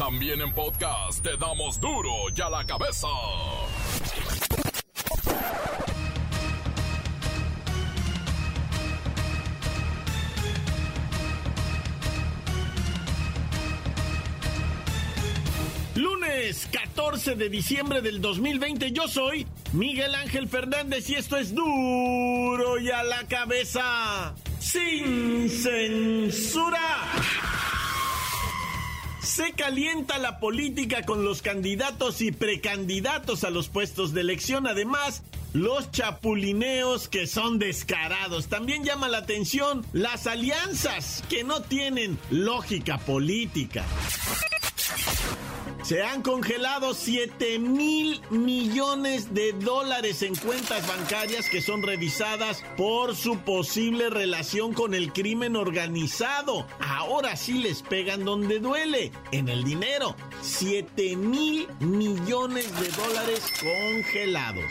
También en podcast te damos duro y a la cabeza. Lunes 14 de diciembre del 2020 yo soy Miguel Ángel Fernández y esto es duro y a la cabeza sin censura. Se calienta la política con los candidatos y precandidatos a los puestos de elección. Además, los chapulineos que son descarados. También llama la atención las alianzas que no tienen lógica política. Se han congelado 7 mil millones de dólares en cuentas bancarias que son revisadas por su posible relación con el crimen organizado. Ahora sí les pegan donde duele, en el dinero. 7 mil millones de dólares congelados.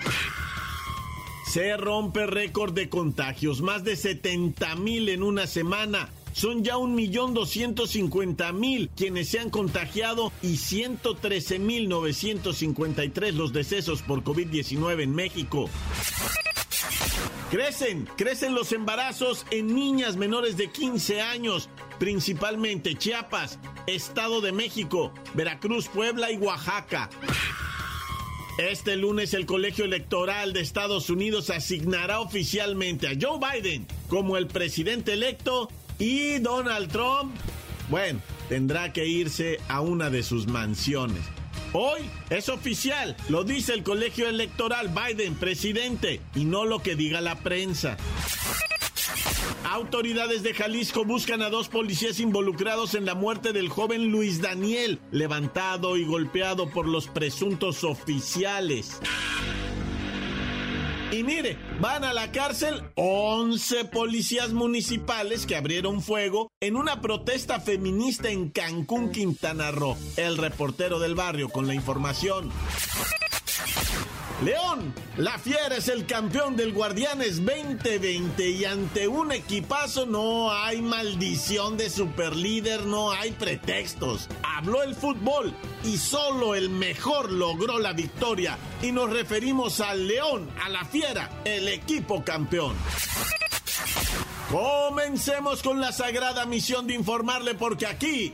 Se rompe récord de contagios, más de 70 mil en una semana. Son ya un millón doscientos cincuenta mil quienes se han contagiado y 113 mil 953 los decesos por COVID-19 en México. Crecen, crecen los embarazos en niñas menores de 15 años, principalmente Chiapas, Estado de México, Veracruz, Puebla y Oaxaca. Este lunes el Colegio Electoral de Estados Unidos asignará oficialmente a Joe Biden como el presidente electo y Donald Trump, bueno, tendrá que irse a una de sus mansiones. Hoy es oficial, lo dice el colegio electoral, Biden presidente, y no lo que diga la prensa. Autoridades de Jalisco buscan a dos policías involucrados en la muerte del joven Luis Daniel, levantado y golpeado por los presuntos oficiales. Y mire, van a la cárcel 11 policías municipales que abrieron fuego en una protesta feminista en Cancún, Quintana Roo. El reportero del barrio con la información. León, la Fiera es el campeón del Guardianes 2020 y ante un equipazo no hay maldición de superlíder, no hay pretextos. Habló el fútbol y solo el mejor logró la victoria y nos referimos al León, a la Fiera, el equipo campeón. Comencemos con la sagrada misión de informarle porque aquí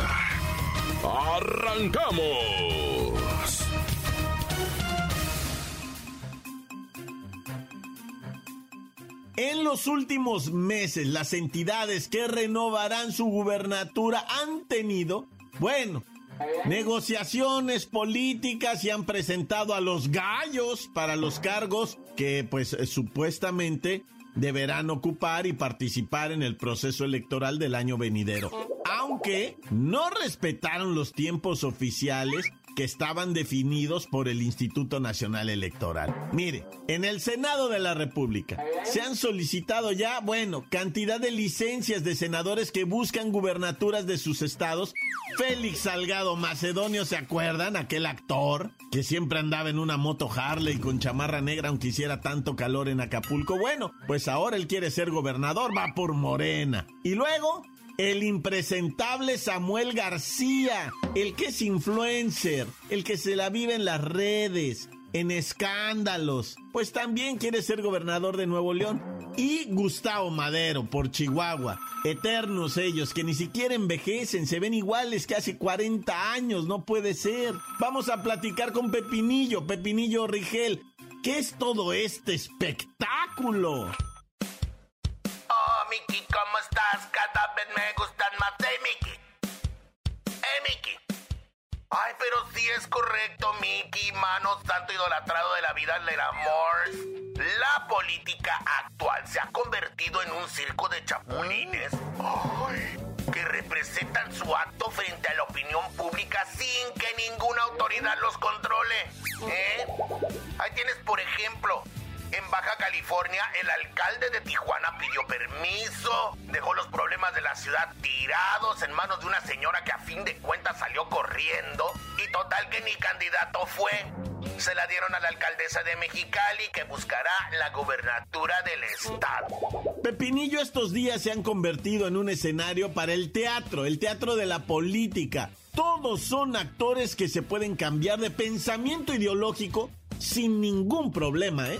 ¡Arrancamos! En los últimos meses, las entidades que renovarán su gubernatura han tenido, bueno, negociaciones políticas y han presentado a los gallos para los cargos que pues supuestamente deberán ocupar y participar en el proceso electoral del año venidero. Aunque no respetaron los tiempos oficiales que estaban definidos por el Instituto Nacional Electoral. Mire, en el Senado de la República se han solicitado ya, bueno, cantidad de licencias de senadores que buscan gubernaturas de sus estados. Félix Salgado Macedonio, ¿se acuerdan? Aquel actor que siempre andaba en una moto Harley con chamarra negra aunque hiciera tanto calor en Acapulco. Bueno, pues ahora él quiere ser gobernador, va por Morena. Y luego el impresentable Samuel García, el que es influencer, el que se la vive en las redes, en escándalos, pues también quiere ser gobernador de Nuevo León. Y Gustavo Madero por Chihuahua, eternos ellos que ni siquiera envejecen, se ven iguales que hace 40 años, no puede ser. Vamos a platicar con Pepinillo, Pepinillo Rigel. ¿Qué es todo este espectáculo? ¿cómo estás? Me gustan más. Hey, Miki. Hey, Miki. Ay, pero sí es correcto, Miki, mano santo idolatrado de la vida del amor. La política actual se ha convertido en un circo de chapulines. Ay, que representan su acto frente a la opinión pública sin que ninguna autoridad los controle. ¿Eh? Ahí tienes, por ejemplo, en Baja California, el alcalde de Tijuana pidió permiso, dejó los problemas de la ciudad tirados en manos de una señora que a fin de cuentas salió corriendo y total que ni candidato fue. Se la dieron a la alcaldesa de Mexicali que buscará la gubernatura del estado. Pepinillo estos días se han convertido en un escenario para el teatro, el teatro de la política. Todos son actores que se pueden cambiar de pensamiento ideológico sin ningún problema, ¿eh?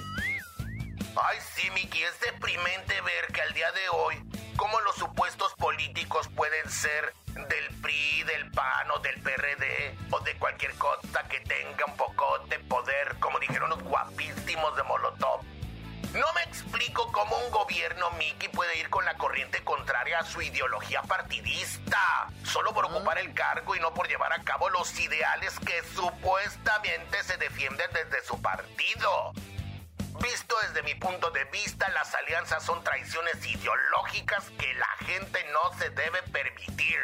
Ay, sí, Miki, es deprimente ver que al día de hoy, como los supuestos políticos pueden ser del PRI, del PAN o del PRD o de cualquier cosa que tenga un poco de poder, como dijeron los guapísimos de Molotov. No me explico cómo un gobierno, Mickey, puede ir con la corriente contraria a su ideología partidista, solo por ocupar el cargo y no por llevar a cabo los ideales que supuestamente se defienden desde su partido. Visto desde mi punto de vista, las alianzas son traiciones ideológicas que la gente no se debe permitir.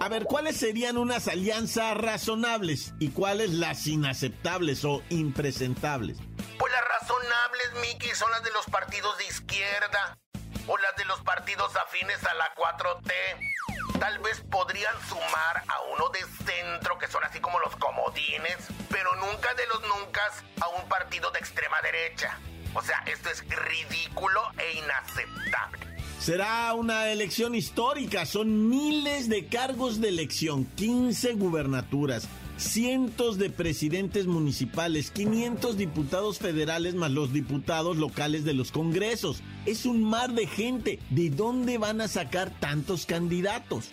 A ver, ¿cuáles serían unas alianzas razonables y cuáles las inaceptables o impresentables? Pues las razonables, Mickey, son las de los partidos de izquierda o las de los partidos afines a la 4T. Tal vez podrían sumar a uno de centro, que son así como los comodines, pero nunca de los nunca a un partido de extrema derecha. O sea, esto es ridículo e inaceptable. Será una elección histórica, son miles de cargos de elección, 15 gubernaturas, cientos de presidentes municipales, 500 diputados federales más los diputados locales de los congresos. Es un mar de gente. ¿De dónde van a sacar tantos candidatos?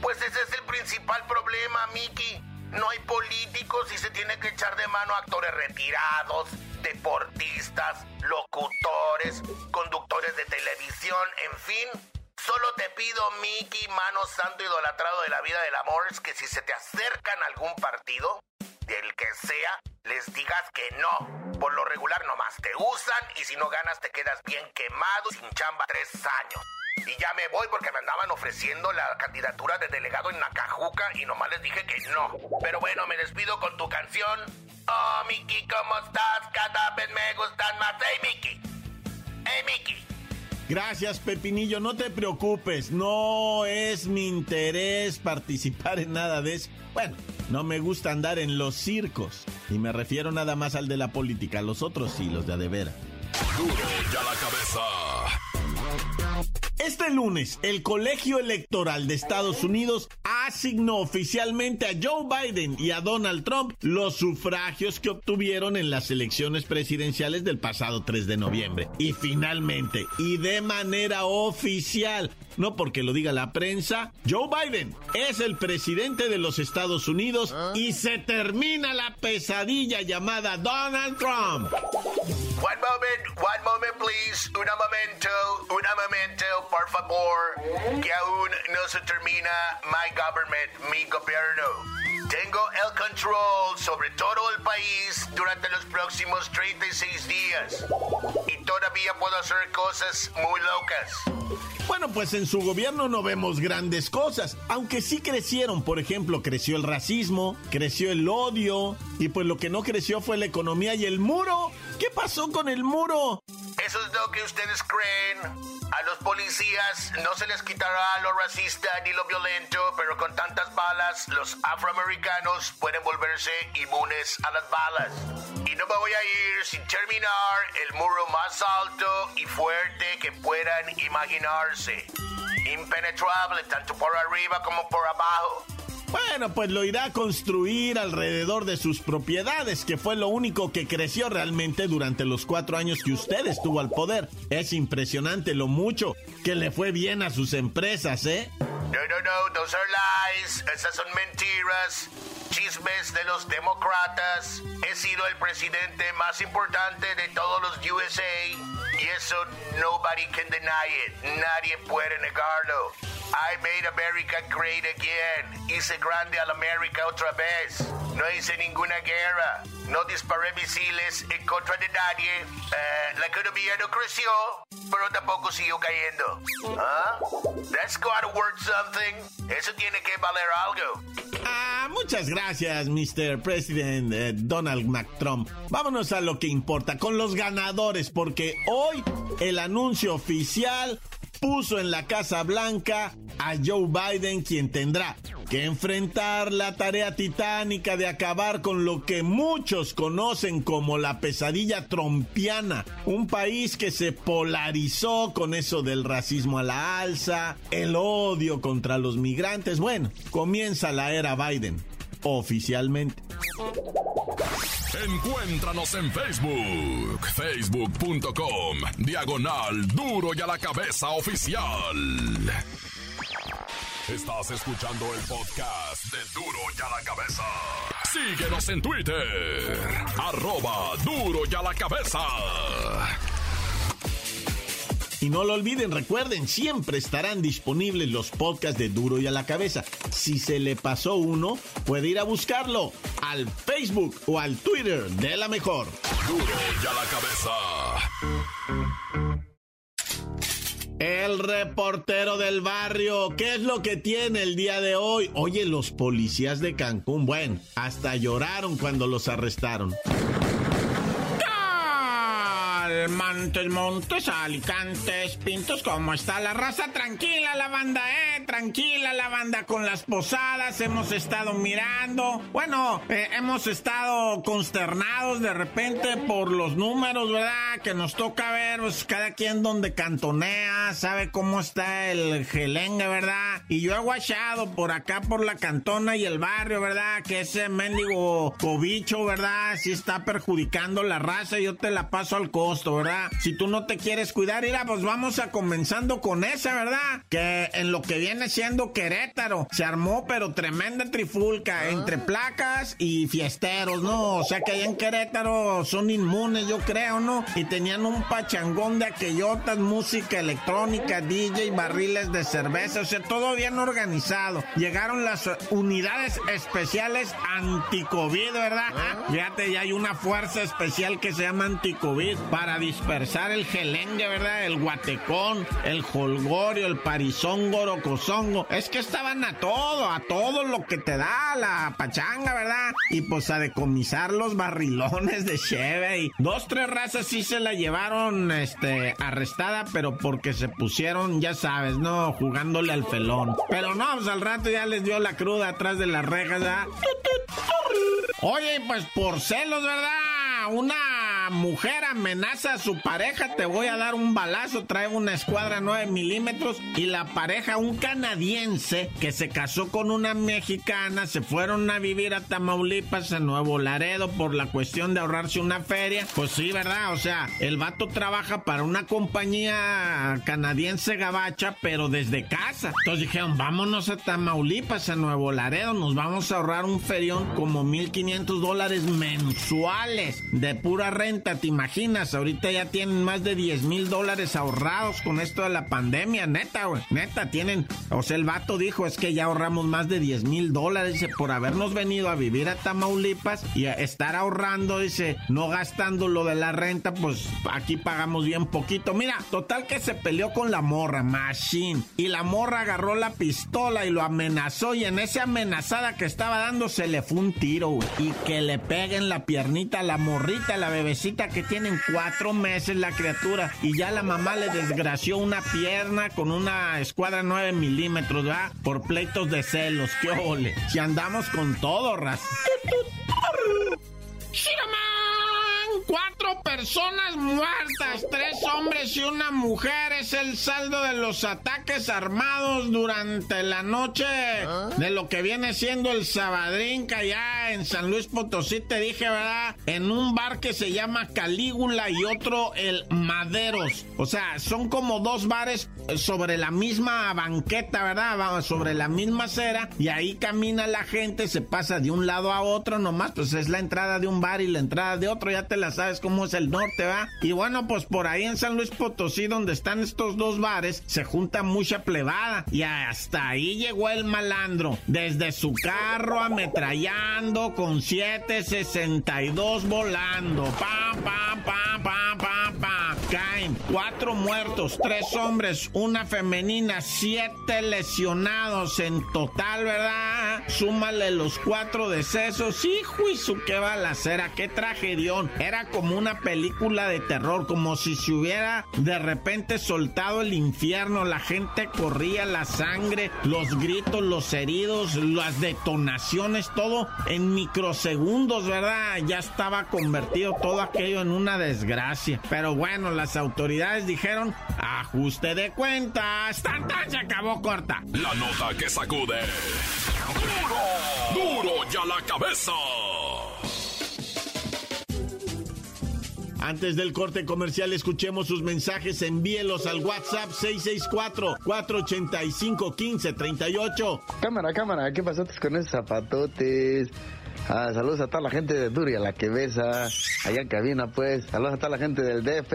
Pues ese es el principal problema, Miki. No hay políticos y se tiene que echar de mano a actores retirados, deportistas, locutores, conductores de televisión, en fin, Solo te pido, Mickey, mano santo idolatrado de la vida del amor, que si se te acercan a algún partido, del que sea, les digas que no. Por lo regular nomás te usan y si no ganas te quedas bien quemado sin chamba tres años. Y ya me voy porque me andaban ofreciendo la candidatura de delegado en Nacajuca y nomás les dije que no. Pero bueno, me despido con tu canción. Oh, Mickey, ¿cómo estás? Cada vez me gustan más. Hey, Mickey. Hey, Mickey. Gracias, Pepinillo. No te preocupes. No es mi interés participar en nada de eso. Bueno, no me gusta andar en los circos. Y me refiero nada más al de la política. Los otros sí, los de adevera. Duro ya la cabeza. Este lunes, el Colegio Electoral de Estados Unidos asignó oficialmente a Joe Biden y a Donald Trump los sufragios que obtuvieron en las elecciones presidenciales del pasado 3 de noviembre. Y finalmente, y de manera oficial, no porque lo diga la prensa, Joe Biden es el presidente de los Estados Unidos y se termina la pesadilla llamada Donald Trump. One moment, one moment please, un momento, un momento, por favor, que aún no se termina my government, mi gobierno. Tengo el control sobre todo el país durante los próximos 36 días. Puedo hacer cosas muy locas. Bueno, pues en su gobierno no vemos grandes cosas, aunque sí crecieron, por ejemplo, creció el racismo, creció el odio, y pues lo que no creció fue la economía y el muro. ¿Qué pasó con el muro? Eso es lo que ustedes creen. A los policías no se les quitará lo racista ni lo violento, pero con tantas balas, los afroamericanos pueden volverse inmunes a las balas. Y no me voy a ir sin terminar el muro más alto y fuerte que puedan imaginarse. Impenetrable tanto por arriba como por abajo. Bueno, pues lo irá a construir alrededor de sus propiedades, que fue lo único que creció realmente durante los cuatro años que usted estuvo al poder. Es impresionante lo mucho que le fue bien a sus empresas, ¿eh? No, no, no, those are lies. Esas son mentiras. Chismes de los demócratas. He sido el presidente más importante de todos los USA. Y eso nobody can deny it. Nadie puede negarlo. I made America great again. Hice grande a la América otra vez. No hice ninguna guerra. No disparé misiles en contra de nadie. Eh, la economía no creció, pero tampoco siguió cayendo. ¿Ah? That's gotta worth something. Eso tiene que valer algo. Muchas gracias, Mr. President eh, Donald McTrump. Vámonos a lo que importa, con los ganadores, porque hoy el anuncio oficial puso en la Casa Blanca a Joe Biden, quien tendrá que enfrentar la tarea titánica de acabar con lo que muchos conocen como la pesadilla trompiana, un país que se polarizó con eso del racismo a la alza, el odio contra los migrantes. Bueno, comienza la era Biden, oficialmente. Encuéntranos en Facebook, facebook.com, diagonal duro y a la cabeza oficial. Estás escuchando el podcast de duro y a la cabeza. Síguenos en Twitter, arroba duro y a la cabeza. Y no lo olviden, recuerden, siempre estarán disponibles los podcasts de Duro y a la cabeza. Si se le pasó uno, puede ir a buscarlo al Facebook o al Twitter de la mejor. Duro y a la cabeza. El reportero del barrio, ¿qué es lo que tiene el día de hoy? Oye, los policías de Cancún, bueno, hasta lloraron cuando los arrestaron. Montes, Montes, Alicantes, Pintos, ¿cómo está la raza? Tranquila la banda, eh, tranquila la banda con las posadas, hemos estado mirando, bueno, eh, hemos estado consternados de repente por los números, ¿verdad? Que nos toca ver, pues cada quien donde cantonea, sabe cómo está el gelengue, ¿verdad? Y yo he guachado por acá, por la cantona y el barrio, ¿verdad? Que ese mendigo cobicho, ¿verdad? Si está perjudicando la raza, yo te la paso al costo, ¿verdad? Si tú no te quieres cuidar, mira, pues vamos a comenzando con esa, ¿verdad? Que en lo que viene siendo Querétaro, se armó pero tremenda trifulca entre placas y fiesteros, ¿no? O sea que allá en Querétaro son inmunes, yo creo, ¿no? Y tenían un pachangón de aquellotas, música electrónica, DJ, barriles de cerveza, o sea, todo bien organizado. Llegaron las unidades especiales anti-COVID, ¿verdad? Fíjate, ya hay una fuerza especial que se llama anti-COVID para dispersar el gelengue, ¿verdad? El guatecón, el holgorio, el parizongo, rocosongo. Es que estaban a todo, a todo lo que te da la pachanga, ¿verdad? Y pues a decomisar los barrilones de cheve dos, tres razas sí se la llevaron, este, arrestada, pero porque se pusieron, ya sabes, ¿no? Jugándole al felón. Pero no, pues al rato ya les dio la cruda atrás de las rejas, ¿verdad? Oye, pues por celos, ¿verdad? Una mujer amenaza a su pareja, te voy a dar un balazo, trae una escuadra 9 milímetros y la pareja, un canadiense que se casó con una mexicana, se fueron a vivir a Tamaulipas, a Nuevo Laredo, por la cuestión de ahorrarse una feria. Pues sí, ¿verdad? O sea, el vato trabaja para una compañía canadiense gabacha, pero desde casa. Entonces dijeron, vámonos a Tamaulipas, a Nuevo Laredo, nos vamos a ahorrar un ferión como 1.500 dólares mensuales de pura renta, ¿te imaginas? Ahorita ya tienen más de 10 mil dólares ahorrados con esto de la pandemia, neta, güey. Neta, tienen. O sea, el vato dijo, es que ya ahorramos más de 10 mil dólares, dice, por habernos venido a vivir a Tamaulipas y a estar ahorrando, dice, no gastando lo de la renta, pues aquí pagamos bien poquito. Mira, total que se peleó con la morra, Machine. Y la morra agarró la pistola y lo amenazó. Y en esa amenazada que estaba dando, se le fue un tiro, güey. Y que le peguen la piernita a la morra la bebecita que tienen cuatro meses la criatura y ya la mamá le desgració una pierna con una escuadra 9 milímetros, ¿verdad? Por pleitos de celos, qué ole. Si andamos con todo, ras. Cuatro personas muertas, tres hombres y una mujer es el saldo de los ataques armados durante la noche de lo que viene siendo el Sabadrín, allá en San Luis Potosí, te dije, ¿verdad? En un bar que se llama Calígula y otro el Maderos. O sea, son como dos bares sobre la misma banqueta, ¿verdad? Sobre la misma acera y ahí camina la gente, se pasa de un lado a otro nomás, pues es la entrada de un bar y la entrada de otro, ya te las sabes cómo es el norte, ¿va? Y bueno, pues por ahí en San Luis Potosí, donde están estos dos bares, se junta mucha plebada. Y hasta ahí llegó el malandro. Desde su carro ametrallando con 762 volando. Pa, pa, pa, pa, pa, pa. Caen cuatro muertos, tres hombres, una femenina, siete lesionados en total, ¿verdad? Súmale los cuatro decesos. Hijo y su qué balacera, qué tragedión. Era como una película de terror, como si se hubiera de repente soltado el infierno. La gente corría, la sangre, los gritos, los heridos, las detonaciones, todo en microsegundos, ¿verdad? Ya estaba convertido todo aquello en una desgracia. Pero bueno, las autoridades dijeron, ajuste de cuentas. ¡Tan, tan! Se acabó corta. La nota que sacude. ¡Duro! ¡Duro ya la cabeza! Antes del corte comercial, escuchemos sus mensajes. Envíelos al WhatsApp 664-485-1538. Cámara, cámara, ¿qué pasaste con esos zapatotes? Ah, saludos a toda la gente de Duria, la que besa, allá en cabina, pues. Saludos a toda la gente del DF,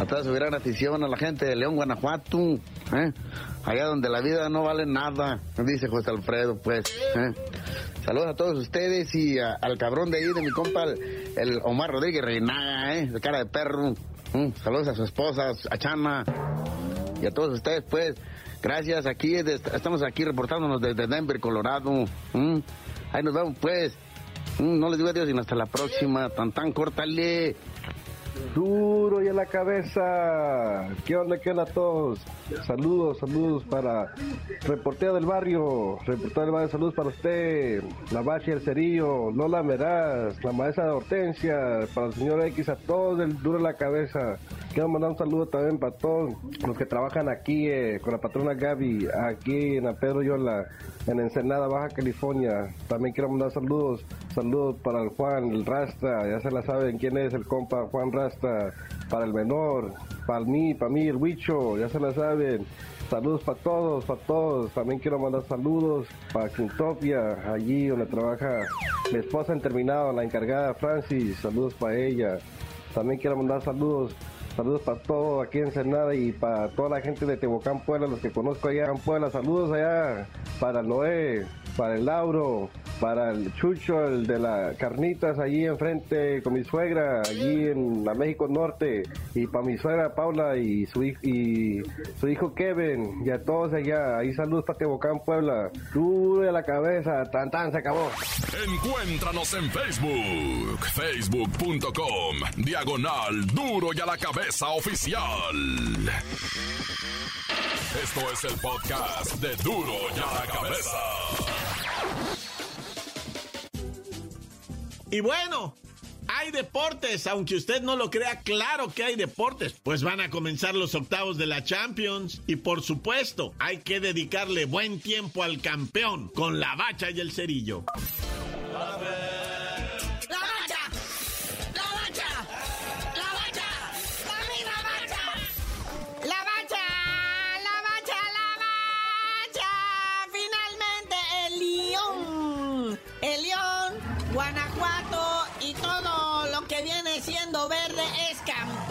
a toda su gran afición, a la gente de León, Guanajuato, ¿eh? allá donde la vida no vale nada, dice José Alfredo, pues. ¿eh? Saludos a todos ustedes y al cabrón de ahí, de mi compa, el, Omar Rodríguez Reinaga, ¿eh? de cara de perro. ¿eh? Saludos a su esposa, a Chana y a todos ustedes, pues. Gracias, aquí estamos aquí reportándonos desde Denver, Colorado. Ahí nos vemos, pues. ¿m? No les digo adiós, sino hasta la próxima. Tan tan, córtale. Duro y en la cabeza. ¿Qué onda, qué onda a todos? Saludos, saludos para reportero del barrio. Reportero del barrio, saludos para usted. La Bacha y el Cerillo, Lola Meraz, la maestra de Hortensia, para el señor X, a todos del duro en la cabeza. Quiero mandar un saludo también para todos los que trabajan aquí eh, con la patrona Gaby, aquí en la Pedro Yola, en Ensenada, Baja California. También quiero mandar saludos, saludos para el Juan, el Rasta, ya se la saben quién es el compa Juan Rasta, para el menor, para mí, para mí el Huicho, ya se la saben. Saludos para todos, para todos. También quiero mandar saludos para Quintopia, allí donde trabaja mi esposa en terminado, la encargada Francis. Saludos para ella. También quiero mandar saludos Saludos para todo aquí en Senada y para toda la gente de Tehuacán, Puebla, los que conozco allá en Puebla. Saludos allá para Noé, para el Lauro, para el Chucho, el de las carnitas allí enfrente con mi suegra, allí en la México Norte. Y para mi suegra Paula y su, hijo Kevin y a todos allá. Ahí saludos para Tehuacán, Puebla. Duro de la cabeza, tan tan, se acabó. Encuéntranos en Facebook, facebook.com, diagonal duro y a la cabeza oficial. Esto es el podcast de duro y a la cabeza. Y bueno, hay deportes, aunque usted no lo crea, claro que hay deportes. Pues van a comenzar los octavos de la Champions y por supuesto hay que dedicarle buen tiempo al campeón con la bacha y el cerillo. ¡La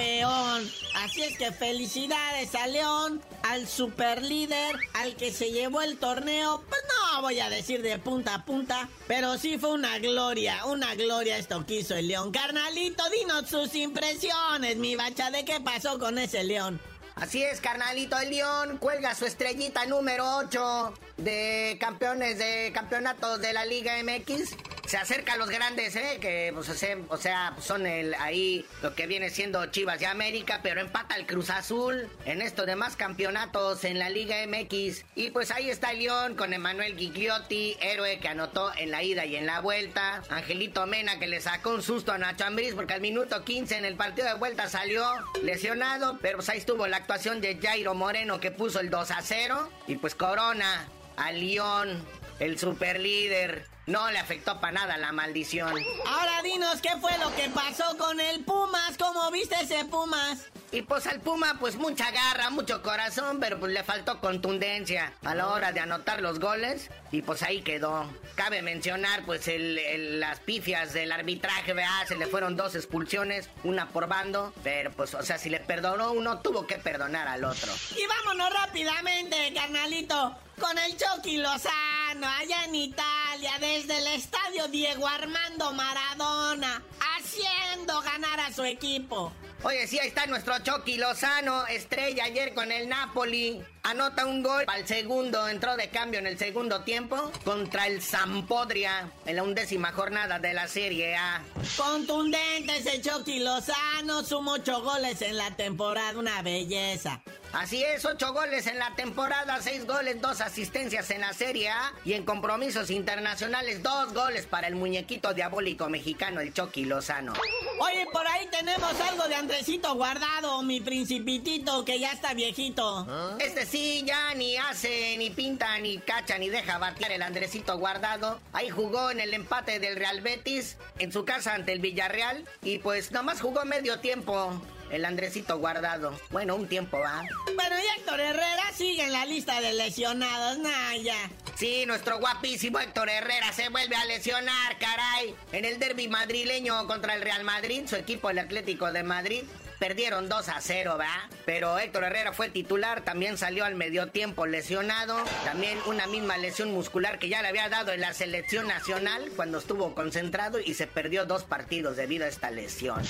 campeón. Así es que felicidades a León, al superlíder, al que se llevó el torneo. Pues no voy a decir de punta a punta, pero sí fue una gloria, una gloria esto que hizo el León. Carnalito, dinos sus impresiones, mi bacha, de qué pasó con ese León. Así es, carnalito, el León cuelga su estrellita número 8 de campeones de campeonatos de la Liga MX. Se acerca a los grandes, ¿eh? Que, pues, o sea, pues, son el, ahí lo que viene siendo Chivas de América, pero empata el Cruz Azul en estos demás campeonatos en la Liga MX. Y pues ahí está León con Emanuel Gigliotti, héroe que anotó en la ida y en la vuelta. Angelito Mena que le sacó un susto a Nacho Ambriz porque al minuto 15 en el partido de vuelta salió lesionado, pero pues ahí estuvo la actuación de Jairo Moreno que puso el 2 a 0 y pues corona al León, el superlíder no le afectó para nada la maldición. Ahora dinos qué fue lo que pasó con el Pumas, ¿cómo viste ese Pumas? Y pues al Puma, pues mucha garra, mucho corazón, pero pues le faltó contundencia a la hora de anotar los goles. Y pues ahí quedó. Cabe mencionar, pues, el, las pifias del arbitraje, ¿verdad? Se le fueron dos expulsiones, una por bando. Pero pues, o sea, si le perdonó uno, tuvo que perdonar al otro. Y vámonos rápidamente, carnalito, con el Chucky Lozano, allá en Italia, desde el estadio Diego Armando Maradona, haciendo ganar a su equipo. Oye, sí, ahí está nuestro Chucky Lozano, estrella ayer con el Napoli. Anota un gol al segundo, entró de cambio en el segundo tiempo contra el Sampodria en la undécima jornada de la Serie A. Contundente ese Chucky Lozano, sumó ocho goles en la temporada, una belleza. Así es, ocho goles en la temporada, seis goles, dos asistencias en la Serie A y en compromisos internacionales, dos goles para el muñequito diabólico mexicano, el Chucky Lozano. Oye, por ahí tenemos algo de Andresito guardado, mi principitito que ya está viejito. Este sí, ya ni hace, ni pinta, ni cacha, ni deja batear el Andresito guardado. Ahí jugó en el empate del Real Betis, en su casa ante el Villarreal, y pues nomás jugó medio tiempo el Andresito guardado. Bueno, un tiempo va. Bueno, y Héctor Herrera sigue en la lista de lesionados, Naya. Sí, nuestro guapísimo Héctor Herrera se vuelve a lesionar, caray. En el derby madrileño contra el Real Madrid, su equipo, el Atlético de Madrid, Perdieron 2 a 0, ¿va? Pero Héctor Herrera fue titular, también salió al medio tiempo lesionado. También una misma lesión muscular que ya le había dado en la selección nacional cuando estuvo concentrado y se perdió dos partidos debido a esta lesión.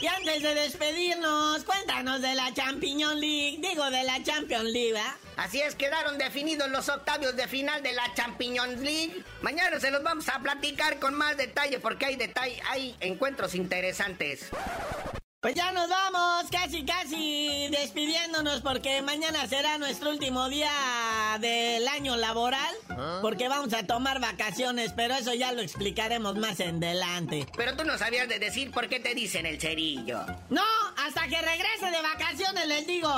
Y antes de despedirnos, cuéntanos de la Champions League, digo de la Champions League, ¿va? Así es, quedaron definidos los octavios de final de la Champions League. Mañana se los vamos a platicar con más detalle porque hay detalle, hay encuentros interesantes. Pues ya nos vamos, casi casi despidiéndonos porque mañana será nuestro último día del año laboral. ¿Ah? Porque vamos a tomar vacaciones, pero eso ya lo explicaremos más en adelante. Pero tú no sabías de decir por qué te dicen el cerillo. No, hasta que regrese de vacaciones les digo.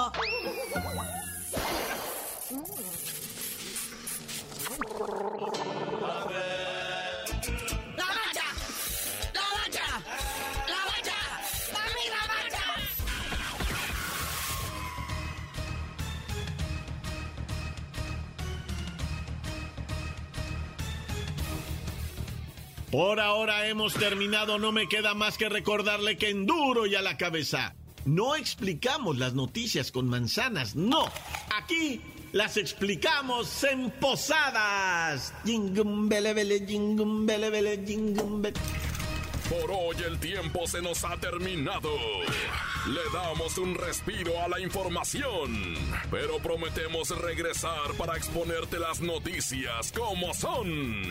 Por ahora hemos terminado, no me queda más que recordarle que en duro y a la cabeza. No explicamos las noticias con manzanas, no. Aquí las explicamos en posadas. Por hoy el tiempo se nos ha terminado. Le damos un respiro a la información, pero prometemos regresar para exponerte las noticias como son.